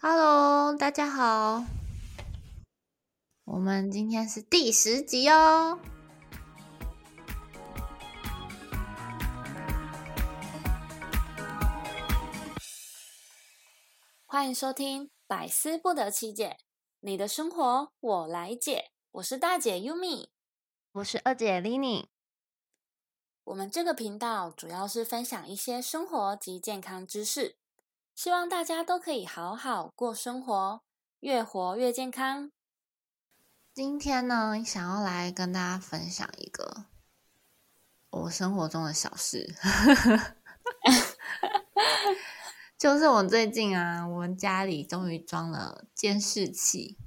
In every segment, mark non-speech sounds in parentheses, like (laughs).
Hello，大家好，我们今天是第十集哦。欢迎收听《百思不得其解》，你的生活我来解。我是大姐 Yumi，我是二姐 Lini。我们这个频道主要是分享一些生活及健康知识，希望大家都可以好好过生活，越活越健康。今天呢，想要来跟大家分享一个我生活中的小事。(laughs) 就是我最近啊，我们家里终于装了监视器。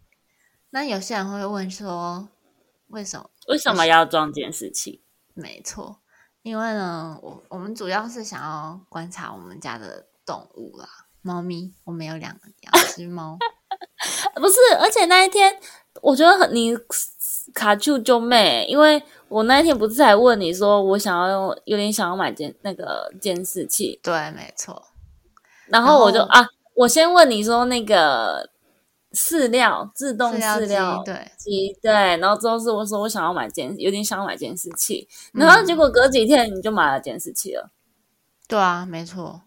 那有些人会问说，为什么？为什么要装监视器？没错，因为呢，我我们主要是想要观察我们家的动物啦，猫咪。我们有两两 (laughs) 只猫。不是，而且那一天我觉得很你卡住就妹，因为我那一天不是还问你说，我想要用，有点想要买监那个监视器。对，没错。然后我就啊，我先问你说那个饲料自动饲料对机对，然后之后是我说我想要买监，有点想要买监视器，然后结果隔几天你就买了监视器了。对啊，没错，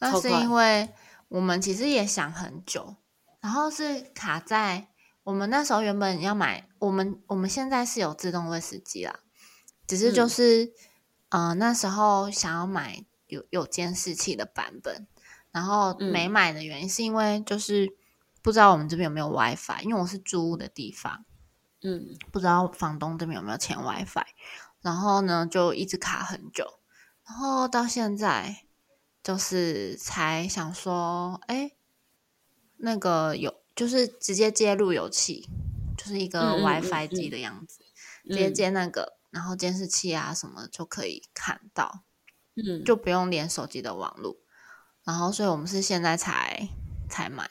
那是因为我们其实也想很久，然后是卡在我们那时候原本要买，我们我们现在是有自动喂食机啦，只是就是呃那时候想要买有有监视器的版本。然后没买的原因是因为就是不知道我们这边有没有 WiFi，因为我是租屋的地方，嗯，不知道房东这边有没有签 WiFi，然后呢就一直卡很久，然后到现在就是才想说，哎，那个有就是直接接路由器，就是一个 WiFi 机的样子，直接接那个，然后监视器啊什么就可以看到，嗯，就不用连手机的网络。然后，所以我们是现在才才买，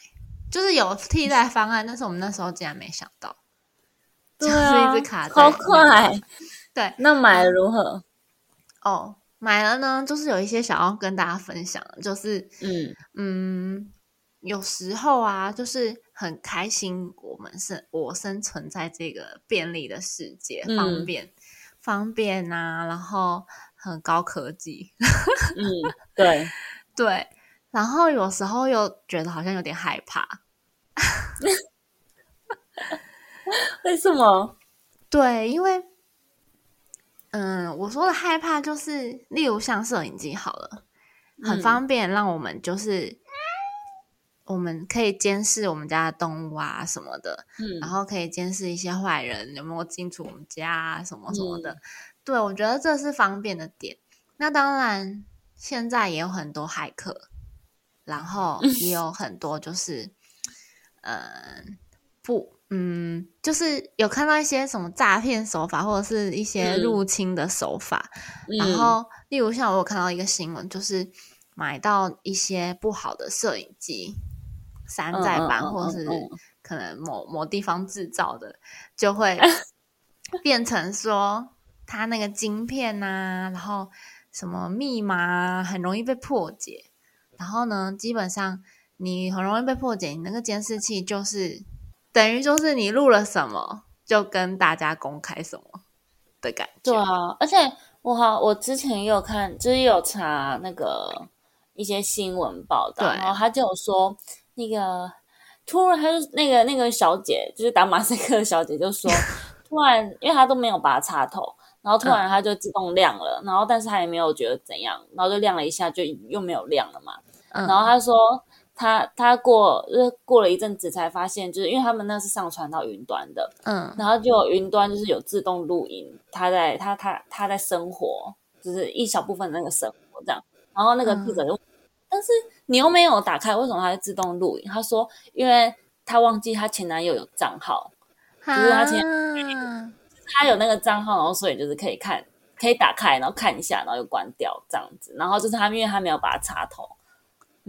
就是有替代方案，但是我们那时候竟然没想到，对啊，一直卡好快，对，那买了如何？哦，买了呢，就是有一些想要跟大家分享，就是嗯嗯，有时候啊，就是很开心，我们生我生存在这个便利的世界，方便方便啊，然后很高科技，嗯，对 (laughs) 对。然后有时候又觉得好像有点害怕，(laughs) 为什么？(laughs) 对，因为，嗯，我说的害怕就是，例如像摄影机好了，很方便，让我们就是我们可以监视我们家的动物啊什么的，嗯，然后可以监视一些坏人有没有进出我们家啊什么什么的。对，我觉得这是方便的点。那当然，现在也有很多骇客。然后也有很多就是，嗯，不，嗯，就是有看到一些什么诈骗手法，或者是一些入侵的手法。然后，例如像我有看到一个新闻，就是买到一些不好的摄影机，山寨版，或者是可能某某地方制造的，就会 (laughs) 变成说它那个晶片呐，然后什么密码很容易被破解。然后呢，基本上你很容易被破解，你那个监视器就是等于就是你录了什么，就跟大家公开什么的感觉。对啊，而且我好，我之前也有看，就是有查那个一些新闻报道，然后他就有说，那个突然他就那个那个小姐，就是打马赛克的小姐，就说 (laughs) 突然，因为她都没有拔插头。然后突然它就自动亮了，然后但是他也没有觉得怎样，然后就亮了一下就又没有亮了嘛。然后他说他他过就是过了一阵子才发现，就是因为他们那是上传到云端的，嗯，然后就云端就是有自动录音，他在他他他在生活，就是一小部分那个生活这样。然后那个记者就，但是你又没有打开，为什么它会自动录音？他说，因为他忘记他前男友有账号，就是他前。他有那个账号，然后所以就是可以看，可以打开，然后看一下，然后又关掉这样子。然后就是他，因为他没有把它插头，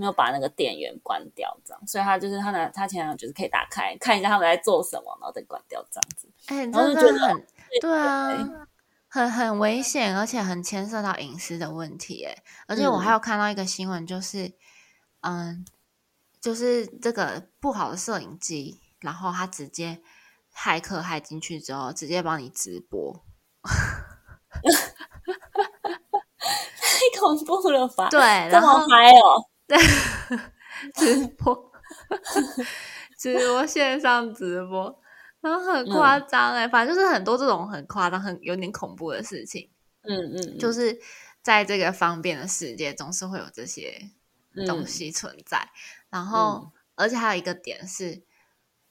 没有把那个电源关掉，这样，所以他就是他的他前男友就是可以打开看一下他们在做什么，然后再关掉这样子。哎，真的很对啊，很很危险，而且很牵涉到隐私的问题。哎，而且我还有看到一个新闻，就是嗯，就是这个不好的摄影机，然后他直接骇客骇进去之后，直接帮你直播，(laughs) 太恐怖了吧？对，这然后么嗨哦！对 (laughs) 直播，(laughs) 直播线上直播，然后很夸张哎，反正就是很多这种很夸张、很有点恐怖的事情。嗯嗯，就是在这个方便的世界，总是会有这些东嗯西存在。然后，而且还有一个点是，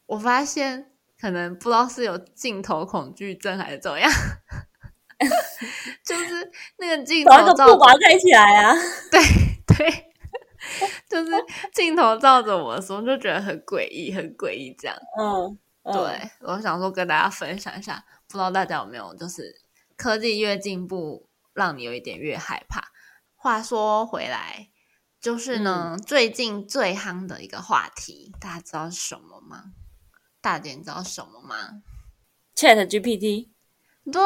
我发现可能不知道是有镜头恐惧症还是怎么样，(laughs) 就是那个镜头照布把它盖起来啊！对对，就是镜头照着我的时候，就觉得很诡异，很诡异这样。嗯，嗯，对，我想说跟大家分享一下，不知道大家有没有就是科技越进步，让你有一点越害怕。话说回来，就是呢，最近最夯的一个话题，大家知道是什么吗？大姐，你知道什么吗？Chat GPT，对，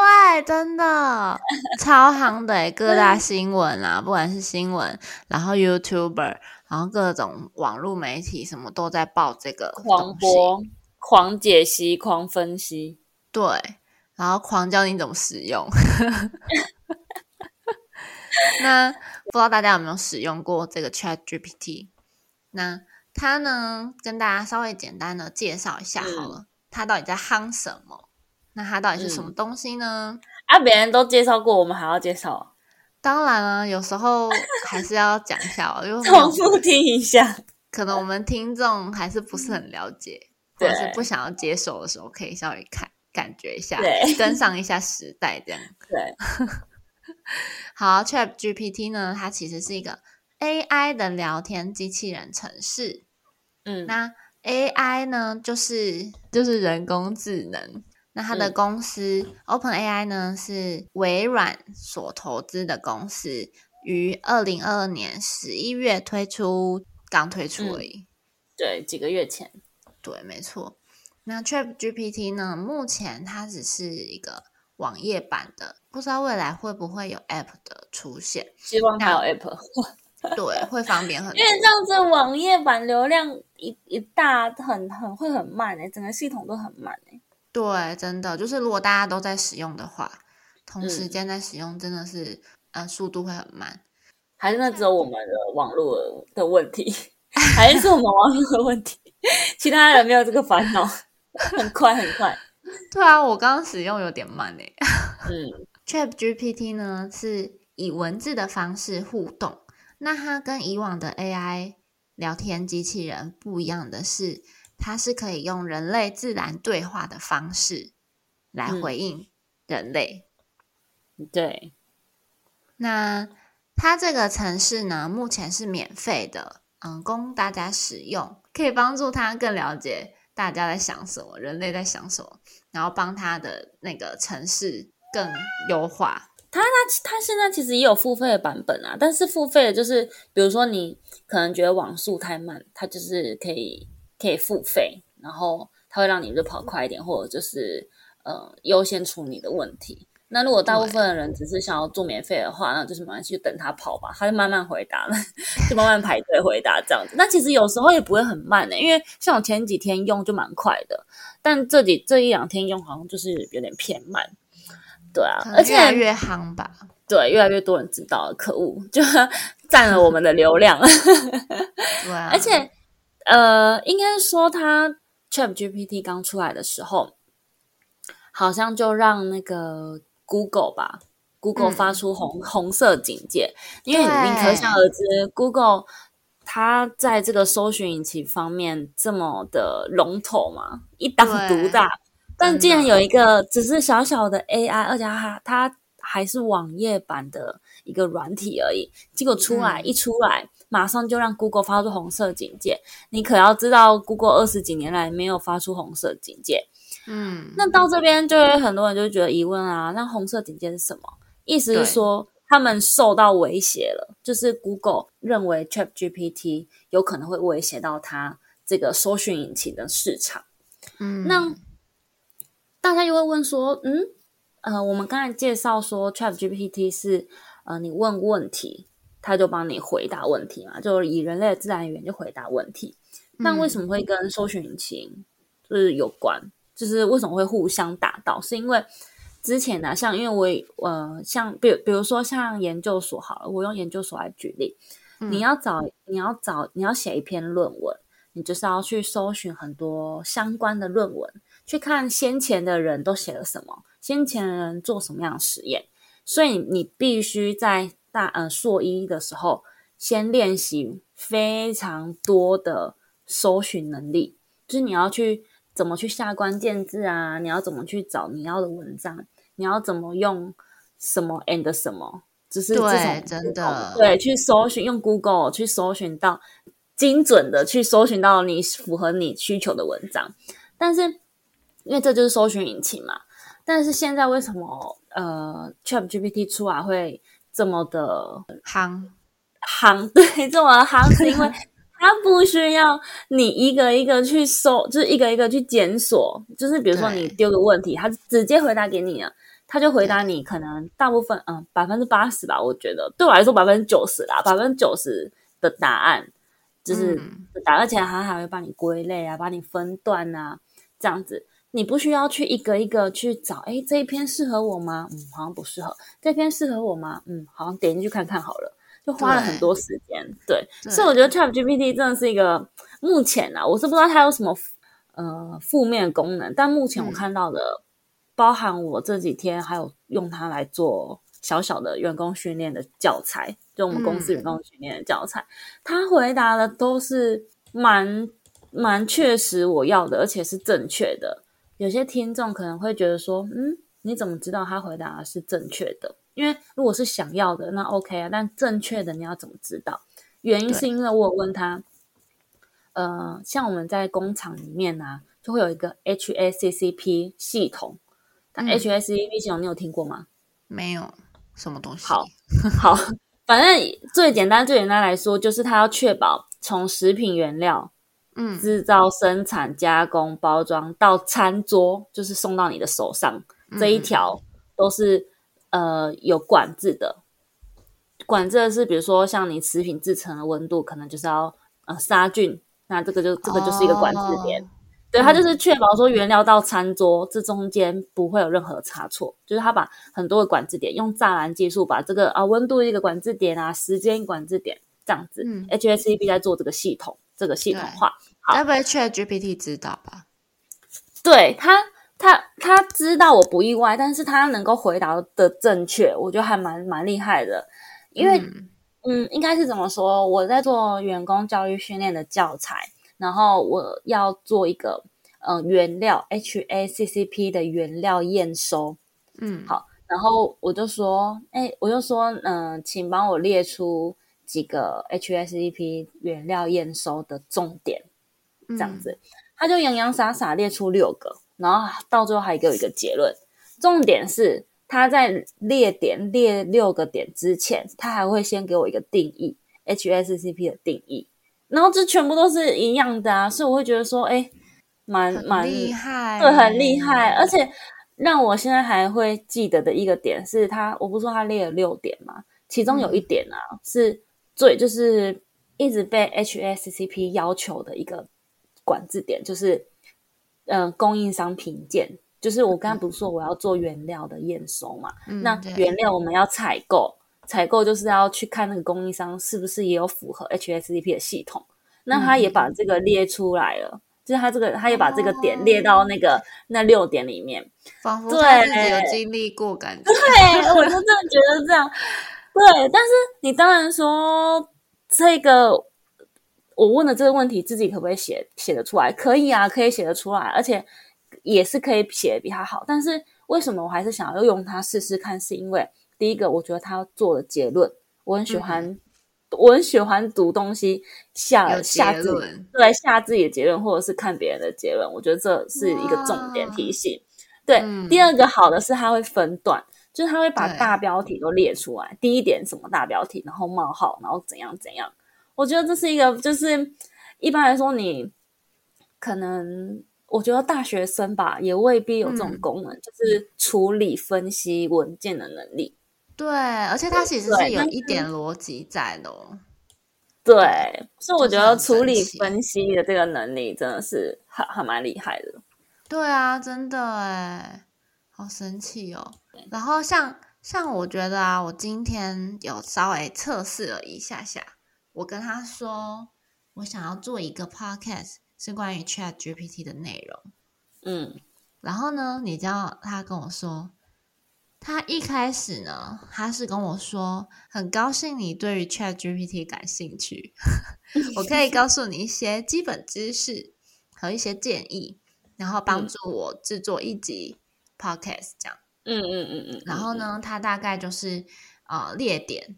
真的超夯的欸各大新闻啊，不管是新闻，然后 YouTuber，然后各种网络媒体，什么都在报这个狂。播、狂解析、狂分析。对，然后狂教你怎么使用。(laughs) 那不知道大家有没有使用过这个 Chat GPT？那它呢，跟大家稍微简单的介绍一下好了，它到底在夯什么？那它到底是什么东西呢？啊，别人都介绍过，我们还要介绍，当然了，有时候还是要讲一下哦，因为重复听一下。可能我们听众还是不是很了解，或者是不想要接受的时候，可以稍微看感觉一下对，跟上一下时代这样。(laughs) 对，(laughs) 好，Chat GPT 呢，它其实是一个 AI 的聊天机器人程式。嗯，那 AI 呢，就是就是人工智能。那它的嗯公司、OpenAI 呢，是微软所投资的公司，于二零二二年十一月推出，刚推出而已。对，几个月前，对，没错。那 Chat GPT 呢，目前它只是一个网页版的，不知道未来会不会有 App 的出现。希望它有 App，(laughs) 对，会方便很多因。为这样子网页版流量一一大很很会很慢哎、整个系统都很慢哎、对，真的就是如果大家都在使用的话，同嗯时间在使用，真的是、呃速度会很慢。还是那只有我们的网络的问题，还是我们网络的问题，其他人没有这个烦恼，很快很快，对啊，我刚刚使用有点慢诶。(laughs) 嗯 Chat GPT 呢是以文字的方式互动，那它跟以往的 AI 聊天机器人不一样的是，它是可以用人类自然对话的方式来嗯回应人类。对，那它这个城市呢，目前是免费的，嗯，供大家使用，可以帮助他更了解大家在想什么，人类在想什么，然后帮他的那个城市更优化。它它它现在其实也有付费的版本啊，但是付费的就是，比如说你可能觉得网速太慢，它就是可以可以付费，然后它会让你就跑快一点，或者就是呃优先处理你的问题。那如果大部分的人只是想要做免费的话，那就是慢慢去，等他跑吧，他就慢慢回答了，(laughs) 就慢慢排队回答这样子。那其实有时候也不会很慢的、因为像我前几天用就蛮快的，但这几这一两天用好像就是有点偏慢。对啊而且越来越夯吧。对，越来越多人知道了，可恶，就占了我们的流量。(laughs) 对啊，而且，呃，应该说它 Chat GPT 刚出来的时候，好像就让那个 Google 吧，Google 嗯。发出红、红色警戒，因为对你可想而知，Google 它在这个搜寻引擎方面这么的龙头嘛，一党独大。但竟然有一个只是小小的 AI，而且它它还是网页版的一个软体而已，结果出来、嗯。一出来，马上就让 Google 发出红色警戒。你可要知道，Google 二十几年来没有发出红色警戒。嗯，那到这边就会很多人就觉得疑问啊，那红色警戒是什么？意思是说他们受到威胁了，就是 Google 认为 ChatGPT 有可能会威胁到它这个搜寻引擎的市场。嗯那大家又会问说，嗯，呃，我们刚才介绍说 Chat GPT 是呃，你问问题，他就帮你回答问题嘛，就以人类的自然语言就回答问题。但为什么会跟搜寻引擎就是有关？就是为什么会互相打到？是因为之前呢，像因为我呃，像比比如说像研究所好了，我用研究所来举例，你要找你要找你要写一篇论文，你就是要去搜寻很多相关的论文，去看先前的人都写了什么，先前的人做什么样的实验，所以你必须在大呃硕一的时候先练习非常多的搜寻能力，就是你要去。怎么去下关键字啊？你要怎么去找你要的文章？你要怎么用什么 and 什么？只是这种真的对，去搜寻用 Google 去搜寻到精准的去搜寻到你符合你需求的文章。但是因为这就是搜寻引擎嘛。但是现在为什么呃 Chat GPT 出来会这么的夯夯？(laughs) 对，这么夯是因为。(laughs) 它不需要你一个一个去搜，就是一个一个去检索，就是比如说你丢个问题，它直接回答给你了，他就回答你可能大部分嗯百分之八十吧，我觉得对我来说百分之九十啦，百分之九十的答案就是答，而且他还会帮你归类啊，帮你分段啊，这样子你不需要去一个一个去找，哎，这一篇适合我吗？嗯，好像不适合。这篇适合我吗？嗯，好像点进去看看好了。就花了很多时间，对，所以我觉得 Chat GPT 真的是一个目前啊，我是不知道它有什么呃负面功能，但目前我看到的，包含我这几天还有用它来做小小的员工训练的教材，就我们公司员工训练的教材，他回答的都是蛮蛮确实我要的，而且是正确的。有些听众可能会觉得说，嗯，你怎么知道他回答的是正确的？因为如果是想要的，那 OK 啊。但正确的你要怎么知道？原因是因为我问他，呃，像我们在工厂里面呢，就会有一个 HACCP 系统。但 HACCP 系统你有听过吗？没有，什么东西？好，好，反正最简单、最简单来说，就是它要确保从食品原料，嗯，制造、生产、加工、包装到餐桌，就是送到你的手上这一条，都是。呃，有管制的，管制的是，比如说像你食品制成的温度，可能就是要呃杀菌，那这个就这个就是一个管制点，对，它就是确保说原料到餐桌这中间不会有任何差错，就是它把很多的管制点用栅栏技术把这个啊温度一个管制点啊时间管制点这样子，HACCP 在做这个系统，这个系统化，该不会 ChatGPT 知道吧？对他。他他知道我不意外，但是他能够回答的正确，我觉得还蛮蛮厉害的。因为，嗯，应该是怎么说？我在做员工教育训练的教材，然后我要做一个嗯原料 HACCP 的原料验收。嗯，好，然后我就说，哎，我就说，嗯，请帮我列出几个 HACCP 原料验收的重点，这样子，他就洋洋洒洒列出六个。然后到最后还给我一个结论，重点是他在列点列六个点之前，他还会先给我一个定义，HACCP 的定义，然后这全部都是一样的啊，所以我会觉得说，哎，蛮蛮厉害，对，很厉害，而且让我现在还会记得的一个点是他，我不是说他列了六点嘛，其中有一点啊是最就是一直被 HACCP 要求的一个管制点，就是。嗯，供应商评鉴就是我刚刚不是说我要做原料的验收嘛？那原料我们要采购，采购就是要去看那个供应商是不是也有符合 HACCP 的系统。那他也把这个列出来了，就是他这个他也把这个点列到那个那六点里面，仿佛他自己有经历过感觉。对，我就真的觉得这样。对，但是你当然说这个。我问的这个问题，自己可不可以写写得出来？可以啊，可以写得出来，而且也是可以写的比他好。但是为什么我还是想要用它试试看？是因为第一个，我觉得他做的结论，我很喜欢，我很喜欢读东西下下自对下自己的结论，或者是看别人的结论。我觉得这是一个重点提醒。对，第二个好的是他会分段，就是他会把大标题都列出来。第一点什么大标题，然后冒号，然后怎样怎样。我觉得这是一个，就是一般来说，你可能我觉得大学生吧，也未必有这种功能，就是处理分析文件的能力。对，而且它其实是有一点逻辑在的。对，所以我觉得处理分析的这个能力真的是还还蛮厉害的。对啊，真的哎，好神奇哦。然后像像我觉得啊，我今天有稍微测试了一下下，我跟他说我想要做一个 podcast 是关于 Chat GPT 的内容。嗯，然后呢，你知道他跟我说。他一开始呢，他是跟我说，很高兴你对于 Chat GPT 感兴趣，(laughs) 我可以告诉你一些基本知识和一些建议，然后帮助我制作一集 Podcast 这样。嗯嗯嗯嗯。然后呢，他大概就是呃列点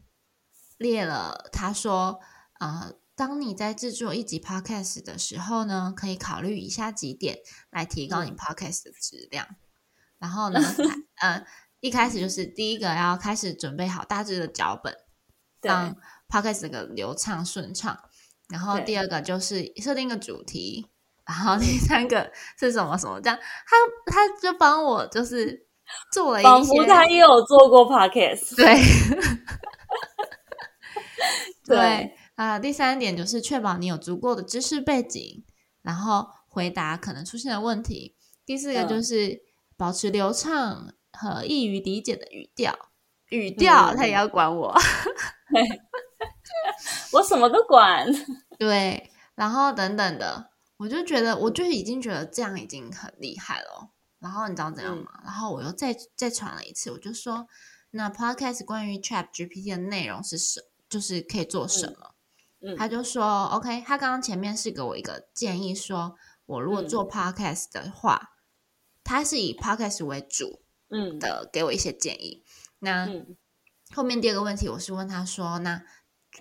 列了，他说呃，当你在制作一集 Podcast 的时候呢，可以考虑以下几点来提高你 Podcast 的质量。然后呢，(laughs) 呃。一开始就是第一个要开始准备好大致的脚本，让 podcast 这个流畅顺畅。然后第二个就是设定一个主题，然后第三个是什么什么这样。他他就帮我就是 (laughs) 做了一些，仿佛他也有做过 podcast。对，(laughs) 对啊。第三点就是确保你有足够的知识背景，然后回答可能出现的问题。第四个就是保持流畅。和易于理解的语调，语调他也要管我，(laughs) 我什么都管。对，然后等等的，我就觉得，我就已经觉得这样已经很厉害了。然后你知道怎样吗？然后我又再再传了一次，我就说，那 podcast 关于 Chat GPT 的内容是什，就是可以做什么？他就说 OK，他刚刚前面是给我一个建议，说我如果做 podcast 的话，他是以 podcast 为主。嗯的，给我一些建议。那后面第二个问题，我是问他说：“那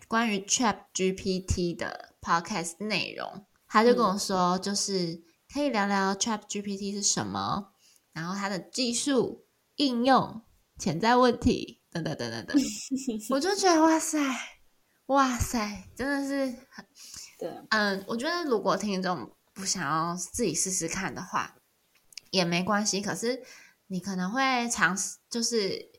关于 Chat GPT 的 Podcast 内容，他就跟我说，就是可以聊聊 Chat GPT 是什么，然后它的技术应用、潜在问题等等等等等。(laughs) 我就觉得哇塞，哇塞，真的是很 (laughs) 对。嗯，我觉得如果听众不想要自己试试看的话，也没关系。可是。你可能会尝试，就是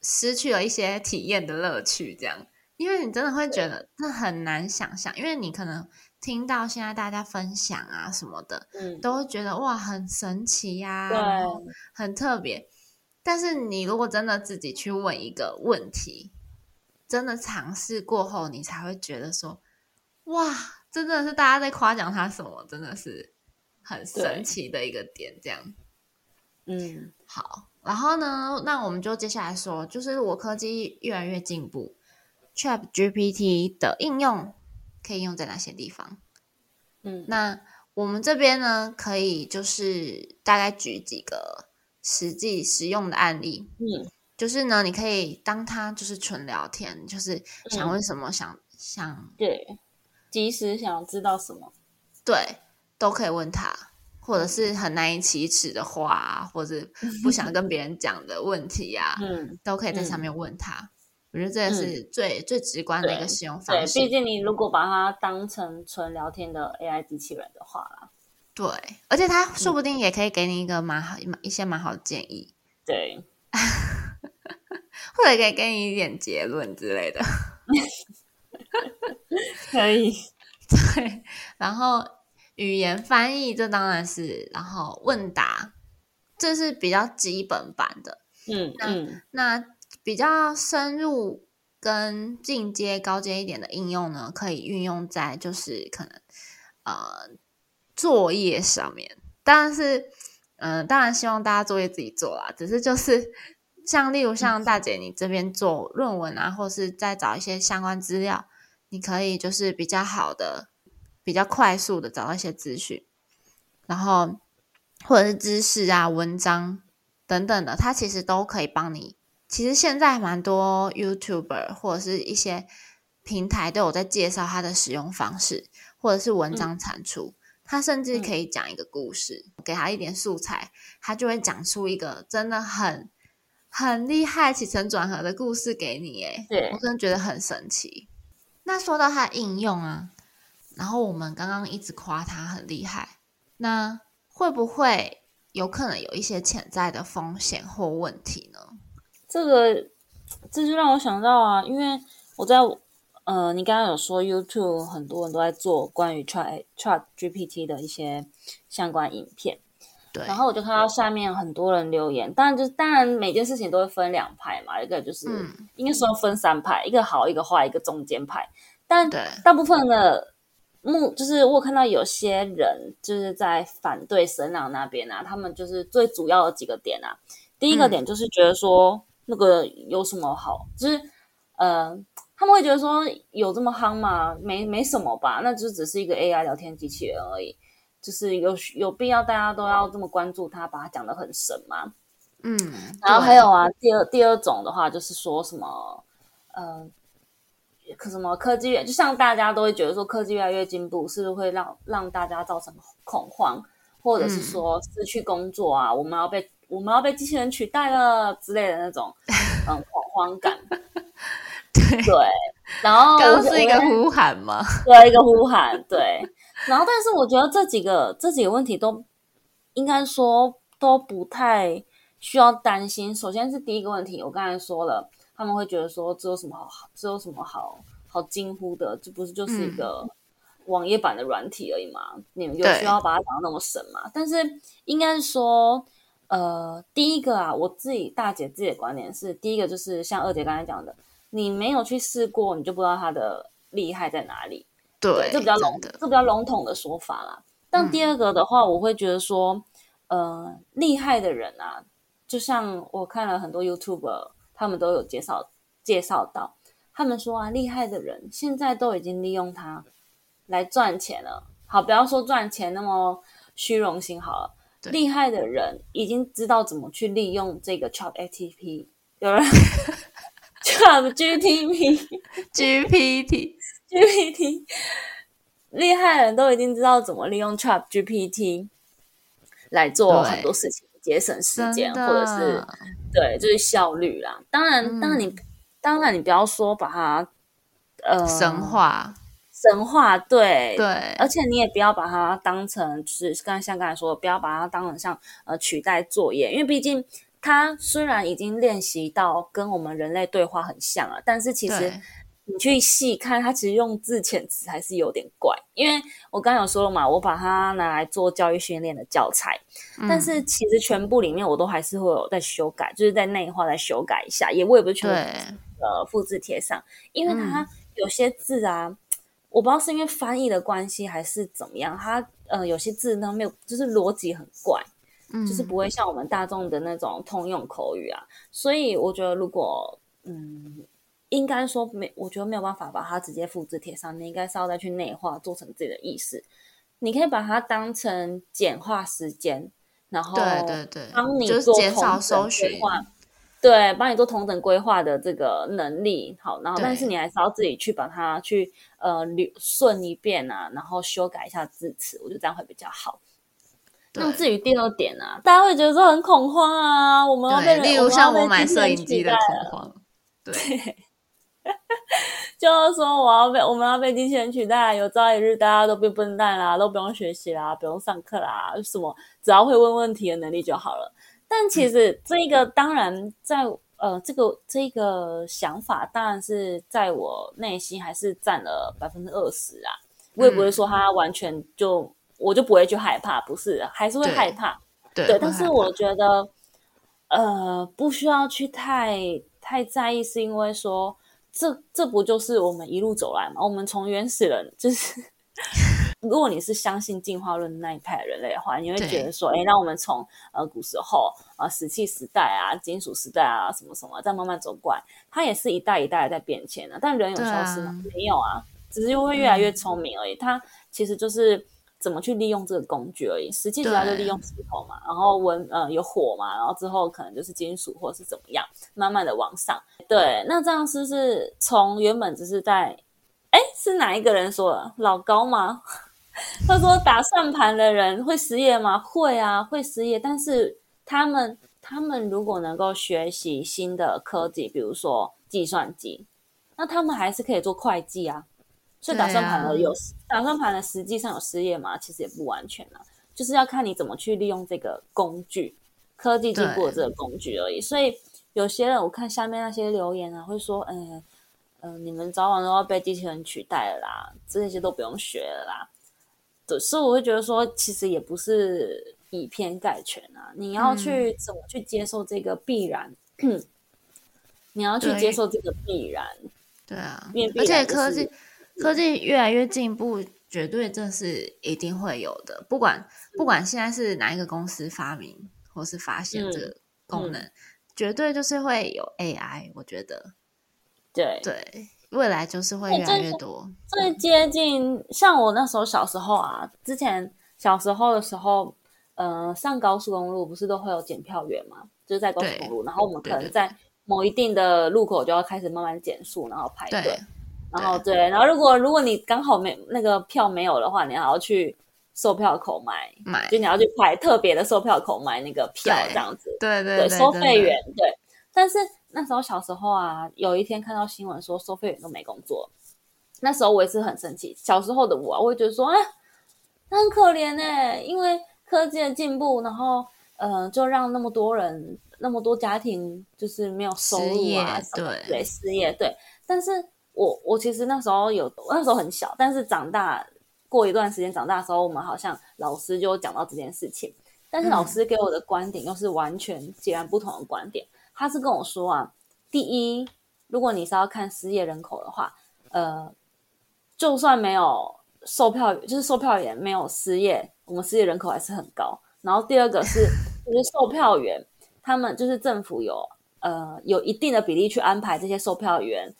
失去了一些体验的乐趣，这样，因为你真的会觉得那很难想象，因为你可能听到现在大家分享啊什么的，嗯，都会觉得哇很神奇呀，对，很特别。但是你如果真的自己去问一个问题，真的尝试过后，你才会觉得说，哇，真的是大家在夸奖他什么，真的是很神奇的一个点，这样。嗯，好，然后呢，那我们就接下来说，就是我科技越来越进步，Chat GPT 的应用可以用在哪些地方？嗯，那我们这边呢，可以就是大概举几个实际实用的案例。嗯，就是呢，你可以当他就是纯聊天，就是想问什么，想想对，即时想知道什么，对，都可以问他。或者是很难以启齿的话，或者不想跟别人讲的问题呀，嗯，都可以在上面问他。我觉得这也是最最直观的一个使用方式。对，毕竟你如果把它当成纯聊天的 AI 机器人的话啦，对，而且它说不定也可以给你一个蛮好一些蛮好的建议，对，(laughs) 或者可以给你一点结论之类的，(laughs) 可以，对，然后。语言翻译，这当然是，然后问答，这是比较基本版的。嗯，那那比较深入跟进阶、高阶一点的应用呢，可以运用在就是可能呃作业上面。当然是，嗯，当然希望大家作业自己做啦。只是就是像例如像大姐你这边做论文啊，或是再找一些相关资料，你可以就是比较好的。比较快速的找到一些资讯，然后或者是知识啊、文章等等的，它其实都可以帮你。其实现在蛮多 YouTuber 或者是一些平台都有在介绍它的使用方式，或者是文章产出。它甚至可以讲一个故事，给他一点素材，他就会讲出一个真的很很厉害、起承转合的故事给你。哎，我真的觉得很神奇。那说到它的应用啊。然后我们刚刚一直夸他很厉害，那会不会有可能有一些潜在的风险或问题呢？这个这就让我想到啊，因为我在呃，你刚刚有说 YouTube 很多人都在做关于 Chat Chat GPT 的一些相关影片，对，然后我就看到下面很多人留言，当然就是当然每件事情都会分两派嘛，一个就是应该说分三派，一个好，一个坏，一个中间派，但大部分的目就是我看到有些人就是在反对神朗那边啊，他们就是最主要的几个点啊，第一个点就是觉得说那个有什么好，就是呃。他们会觉得说有这么夯吗？没没什么吧，那就只是一个 AI 聊天机器人而已。就是有有必要大家都要这么关注它，把它讲的很神吗？嗯，然后还有啊，第二第二种的话就是说什么呃，可什么科技越就像大家都会觉得说科技越来越进步，是不是会让让大家造成恐慌，或者是说失去工作啊？我们要被我们要被机器人取代了之类的那种 (laughs) 嗯恐慌感。(laughs) 对，然后刚刚是一个呼喊吗？对，一个呼喊。对，然后但是我觉得这几个这几个问题都应该说都不太需要担心。首先是第一个问题，我刚才说了，他们会觉得说这有什么好，这有什么好好惊呼的？这不是就是一个网页版的软体而已嘛？你们有需要把它讲那么神嘛？但是应该是说，呃，第一个啊，我自己大姐自己的观点是，第一个就是像二姐刚才讲的。你没有去试过，你就不知道它的厉害在哪里。对，这比较笼，这比较笼统的说法啦。但第二个的话，我会觉得说，呃，厉害的人啊，就像我看了很多 YouTube，他们都有介绍介绍到，他们说啊，厉害的人现在都已经利用它来赚钱了。好，不要说赚钱那么虚荣心好了，厉害的人已经知道怎么去利用这个 Chat ATP，有人。(laughs) Chat GPT GPT GPT 厉害人都已经知道怎么利用 Chat GPT 来做很多事情，节省时间，或者是对，就是效率啦。当然，当然你当然你不要说把它呃神话神话，对对，而且你也不要把它当成就是刚才像刚才说的，不要把它当成像呃取代作业，因为毕竟。它虽然已经练习到跟我们人类对话很像了，但是其实你去细看，它其实用字遣词还是有点怪。因为我刚有说了嘛，我把它拿来做教育训练的教材，但是其实全部里面我都还是会有在修改，就是在内化再修改一下，也我也不是全部呃复制贴上，因为它有些字啊，我不知道是因为翻译的关系还是怎么样，它呃有些字呢没有，就是逻辑很怪。就是不会像我们大众的那种通用口语啊，所以我觉得如果嗯，应该说没，我觉得没有办法把它直接复制贴上，你应该是要再去内化，做成自己的意思。你可以把它当成简化时间，然后对对对，帮你做同等规划，对，帮你做同等规划的这个能力。好，然后但是你还是要自己去把它去呃捋顺一遍啊，然后修改一下字词，我觉得这样会比较好。那至于第二点啊，大家会觉得说很恐慌啊，我们要被例如像我买摄影机的恐慌，对，(laughs) 就是说我要被我们要被机器人取代，有朝一日大家都变笨蛋啦，都不用学习啦，不用上课啦，什么只要会问问题的能力就好了。但其实这个当然在呃这个这个想法当然是在我内心还是占了百分之二十啊，我也不会说他完全就。我就不会去害怕，不是，还是会害怕，对。但是我觉得，呃，不需要去太太在意，是因为说，这这不就是我们一路走来嘛？我们从原始人，就是如果你是相信进化论那一派人类的话，你会觉得说，哎，那我们从呃古时候啊石器时代啊金属时代啊什么什么，再慢慢走过来，它也是一代一代在变迁的。但人有消失吗？没有啊，只是会越来越聪明而已。它其实就是。怎么去利用这个工具而已，实际主要就利用石头嘛，然后文呃有火嘛，然后之后可能就是金属或者是怎么样，慢慢的往上。对，那这样是不是从原本只是在，哎，是哪一个人说的？老高吗？(laughs) 他说打算盘的人会失业吗？会啊，会失业。但是他们他们如果能够学习新的科技，比如说计算机，那他们还是可以做会计啊。所以打算盘的有打算盘的实际上有失业吗？其实也不完全啊，就是要看你怎么去利用这个工具，科技进步的这个工具而已。所以有些人我看下面那些留言啊，会说，嗯嗯，你们早晚都要被机器人取代了啦，这些都不用学了啦。对，所以我会觉得说，其实也不是以偏概全啊，你要去怎么去接受这个必然，你要去接受这个必然。对啊，而且科技科技越来越进步，绝对这是一定会有的。不管不管现在是哪一个公司发明或是发现这个功能，绝对就是会有 AI。我觉得，对对。未来就是会越来越多，最接近像我那时候小时候啊，之前小时候的时候，呃，上高速公路不是都会有检票员嘛？就是在高速公路，然后我们可能在某一定的路口就要开始慢慢减速，然后排队，然后对，然后如果如果你刚好没那个票没有的话，你还要去售票口买买，就你要去排特别的售票口买那个票，这样子，对对对，收费员对，但是。那时候小时候啊，有一天看到新闻说收费员都没工作，那时候我也是很生气。小时候的我，啊我会觉得说，哎，很可怜哎，因为科技的进步，然后呃，就让那么多人、那么多家庭就是没有收入啊，对对，失业对。但是我我其实那时候有，那时候很小，但是长大过一段时间长大的时候，我们好像老师就讲到这件事情，但是老师给我的观点又是完全截然不同的观点。他是跟我说啊，第一，如果你是要看失业人口的话，呃，就算没有售票，就是售票员没有失业，我们失业人口还是很高。然后第二个是，就是售票员，他们就是政府有呃有一定的比例去安排这些售票员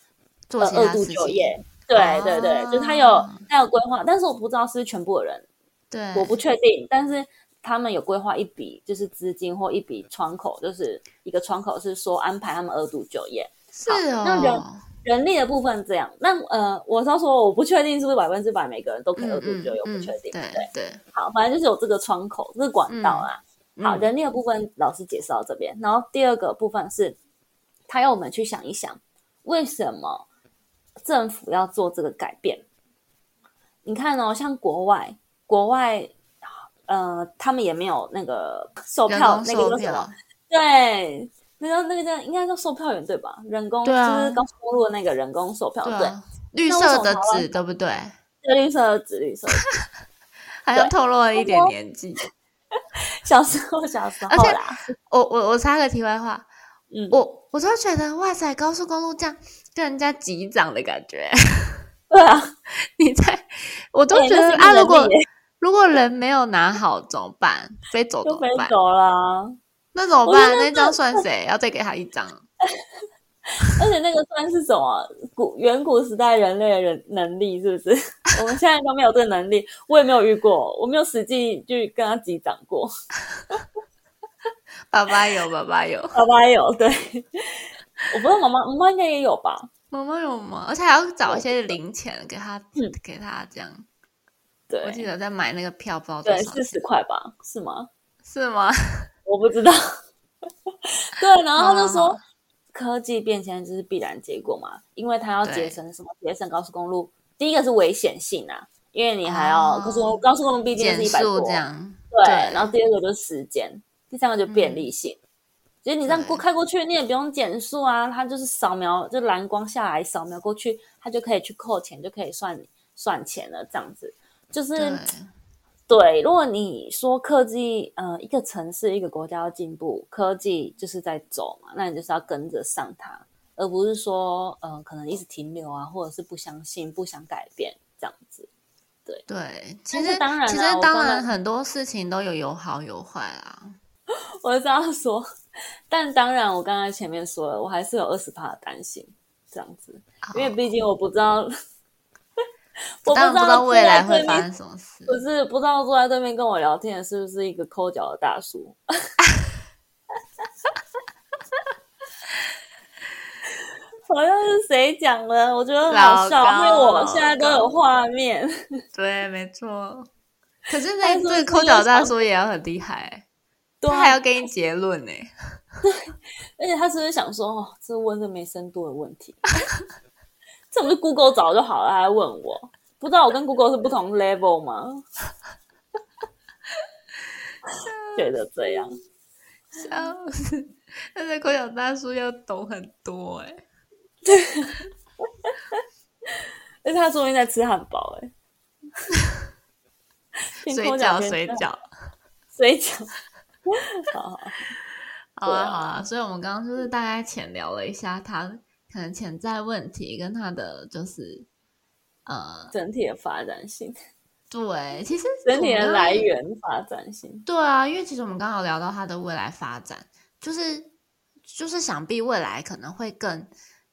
做二度就业，对对对，就是他有他有规划，但是我不知道是全部的人，对，我不确定，但是。他们有规划一笔，就是资金或一笔窗口，就是一个窗口，是说安排他们二度就业。是哦，那人人力的部分这样。那呃，我是说，我不确定是不是百分之百每个人都可以二度就业，不确定。对对。好，反正就是有这个窗口，这个管道啊。好，人力的部分老师解释到这边，然后第二个部分是，他要我们去想一想，为什么政府要做这个改变？你看哦，像国外，国外。呃，他们也没有那个售票，那个叫什么？对，那个那个叫应该叫售票员对吧？人工就是高速公路的那个人工售票，对，绿色的纸对不对？对绿色的纸，绿色，(laughs) 好像透露了一点年纪。(laughs) 小时候，小时候，而且我我我插个题外话，嗯，我我都觉得哇塞，高速公路这样跟人家击掌的感觉。对啊，(laughs) 你在，我都觉得啊，如果。如果人没有拿好怎么办？飞走怎么办？飞走了，那怎么办？那张算谁？要再给他一张？(laughs) 而且那个算是什么？古远古时代人类的人能力是不是？我们现在都没有这个能力，我也没有遇过，我没有实际去跟他击掌过。(laughs) 爸爸有，爸爸有，爸爸有。对，我不知道妈妈，妈妈应该也有吧？妈妈有吗？而且还要找一些零钱给他，给他这样。对，我记得在买那个票，不知道多少，对，四十块吧，是吗？是吗？(laughs) 我不知道。(laughs) 对，然后他就说，科技变迁就是必然结果嘛，因为他要节省什么？节省高速公路。第一个是危险性啊，因为你还要高速高速公路毕竟是一百多，这样。对，然后第二个就是时间，第三个就便利性。其实你这样过开过去，你也不用减速啊，它就是扫描，就蓝光下来扫描过去，它就可以去扣钱，就可以算算钱了，这样子。就是对，如果你说科技，呃，一个城市、一个国家要进步，科技就是在走嘛，那你就是要跟着上它，而不是说，呃，可能一直停留啊，或者是不相信、不想改变这样子。对对，其实当然，其实当然很多事情都有有好有坏啊。(laughs) 我这样说，但当然，我刚才前面说了，我还是有二十趴的担心这样子，因为毕竟我不知道。(laughs) 我不知道未来会发生什么事。不是不知道坐在对面跟我聊天的是不是一个抠脚的大叔？(laughs) 好像是谁讲的？我觉得好笑，因为我现在都有画面。(laughs) 对，没错。可是那这个抠脚大叔也要很厉害，他还要给你结论呢。对，而且他是不是想说，哦，这问这没深度的问题？这不是 Google 找就好了，还问我？不知道我跟 Google 是不同 level 吗？觉得这样，笑死！但是口角大叔要懂很多哎、(laughs) 而且他说不定在吃汉堡 (laughs) 哎、(laughs) 水饺水饺，水饺，好好好啊好啊。所以我们刚刚就是大概浅聊了一下他可能潜在问题跟他的就是呃，整体的发展性，对，其实 (laughs) 整体的来源发展性，对啊，因为其实我们刚好聊到它的未来发展，就是就是想必未来可能会更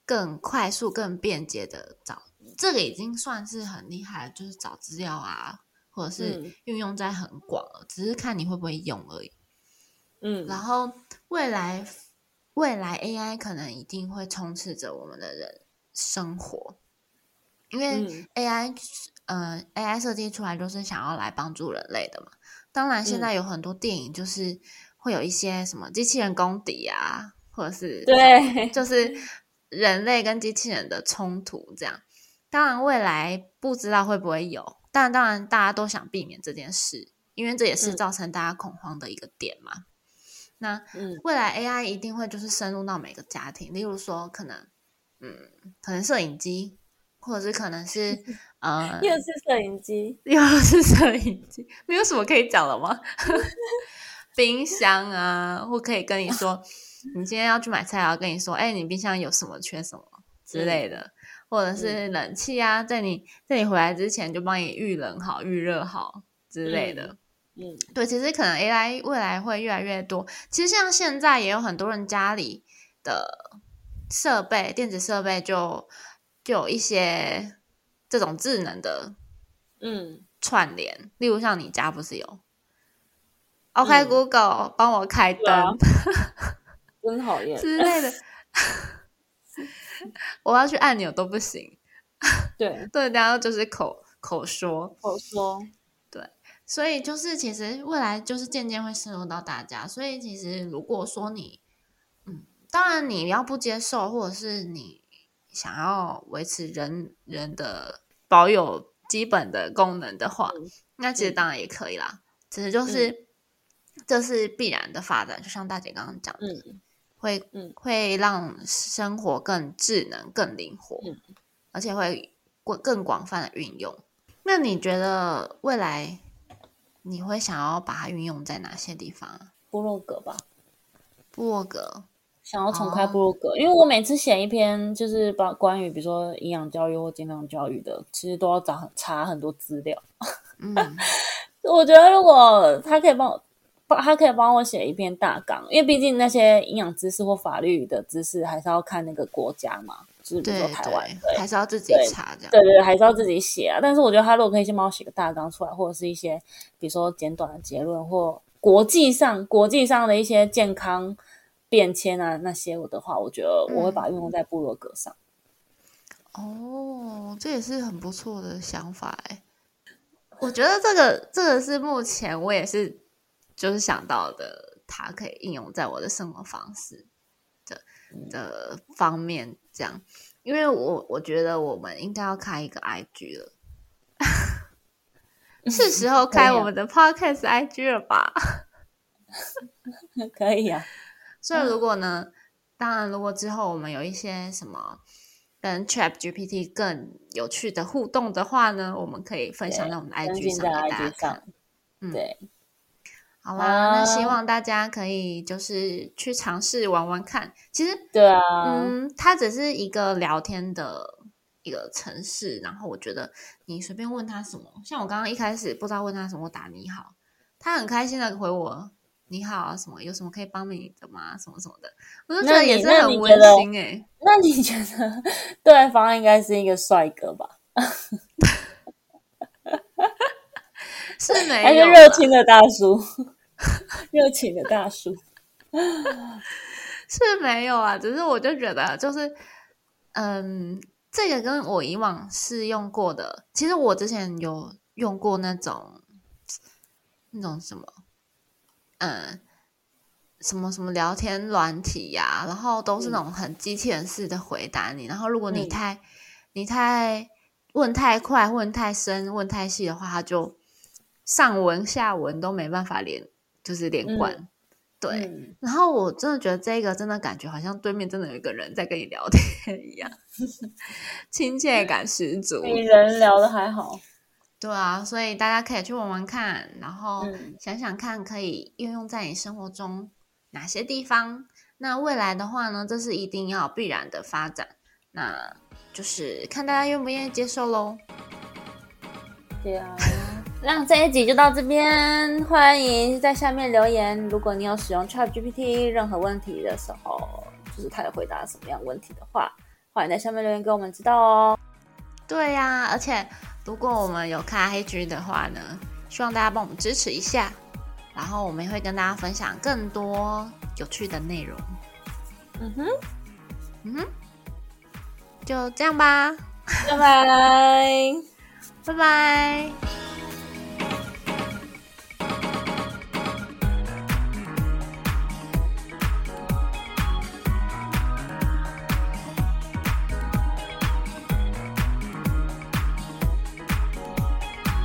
更快速、更便捷的找，这个已经算是很厉害了，就是找资料啊，或者是嗯。运用在很广了，只是看你会不会用而已。嗯，然后未来未来 AI 可能一定会充斥着我们的人生活，因为嗯 AI、呃 AI 设计出来就是想要来帮助人类的嘛。当然，现嗯在有很多电影就是会有一些什么机器人公敌啊，或者是对，就 (laughs) 是人类跟机器人的冲突这样。当然，未来不知道会不会有，但当然大家都想避免这件事，因为这也是嗯造成大家恐慌的一个点嘛。那嗯未来 AI 一定会就是深入到每个家庭，例如说可能，嗯，可能摄影机，或者是可能是 (laughs) 呃，(laughs) 又是摄影机，又是摄影机，没有什么可以讲了吗？(laughs) 冰箱啊，或可以跟你说，你今天要去买菜，要跟你说，哎、你冰箱有什么缺什么之类的，或者是冷气啊，在你在你回来之前就帮你预冷好、预热好之类的。嗯对，其实可能 AI 未来会越来越多。其实像现在也有很多人家里的设备、电子设备就就有一些这种智能的嗯，串联，例如像你家不是有？OK、嗯。Google 帮我开灯、啊 (laughs) 真讨厌，之类的，(laughs) 我要去按钮都不行，对，(laughs) 对，然后就是口口说，口说，所以就是其实未来就是渐渐会深入到大家，所以其实如果说你，嗯，当然你要不接受，或者是你想要维持人人的保有基本的功能的话，嗯那其实当然也可以啦，只是就是、这是必然的发展，就像大姐刚刚讲的，嗯会嗯会让生活更智能、更灵活，嗯。而且会更更广泛的运用。那你觉得未来你会想要把它运用在哪些地方啊？部落格吧，部落格，想要重开哦部落格，因为我每次写一篇就是把关于比如说营养教育或健康教育的，其实都要找查很多资料。嗯 (laughs) 我觉得如果他可以帮我，帮他可以帮我写一篇大纲，因为毕竟那些营养知识或法律的知识还是要看那个国家嘛，就是比如对说台湾，对，还是要自己查这样。对对，还是要自己写啊。但是我觉得他如果可以先帮我写个大纲出来，或者是一些比如说简短的结论，或国际上国际上的一些健康变迁啊那些我的话，我觉得我会把它运用在部落格上。哦，这也是很不错的想法哎。我觉得这个这个是目前我也是就是想到的，它可以应用在我的生活方式的的方面，这样。因为我我觉得我们应该要开一个 IG 了，是时候开我们的 Podcast IG 了吧？(laughs) 可以啊，所以如果呢，当然如果之后我们有一些什么跟 Chat GPT 更有趣的互动的话呢，我们可以分享对到我们的 IG 上给大家。嗯对，好啦，那希望大家可以就是去尝试玩玩看。其实，对啊，嗯，它只是一个聊天的一个城市，然后我觉得你随便问他什么，像我刚刚一开始不知道问他什么，我打你好，他很开心的回我你好啊，什么有什么可以帮你的吗？什么什么的，我就觉得也是很温馨哎、那你觉得对方应该是一个帅哥吧？(laughs) 是没还是有热情的大叔？(laughs) 热情的大叔，是没有啊，只是我就觉得就是，嗯，这个跟我以往试用过的，其实我之前有用过那种那种什么，嗯，什么什么聊天软体呀、然后都是那种很机器人式的回答你，然后如果你嗯。太、你太问太快、问太深、问太细的话，他就上文下文都没办法连，就是连贯。对，嗯然后我真的觉得这个真的感觉好像对面真的有一个人在跟你聊天一样，(laughs) 亲切感十足。比人聊的还好。对啊，所以大家可以去玩玩看，然后嗯想想看可以运用在你生活中哪些地方。那未来的话呢，这是一定要必然的发展，那就是看大家愿不愿意接受喽。对啊，那这一集就到这边，欢迎在下面留言。如果你有使用 Chat GPT 任何问题的时候，就是它有回答什么样问题的话，欢迎在下面留言给我们知道哦。对呀、而且如果我们有开黑 G 的话呢，希望大家帮我们支持一下，然后我们也会跟大家分享更多有趣的内容。嗯哼，嗯哼，就这样吧，拜拜。拜拜。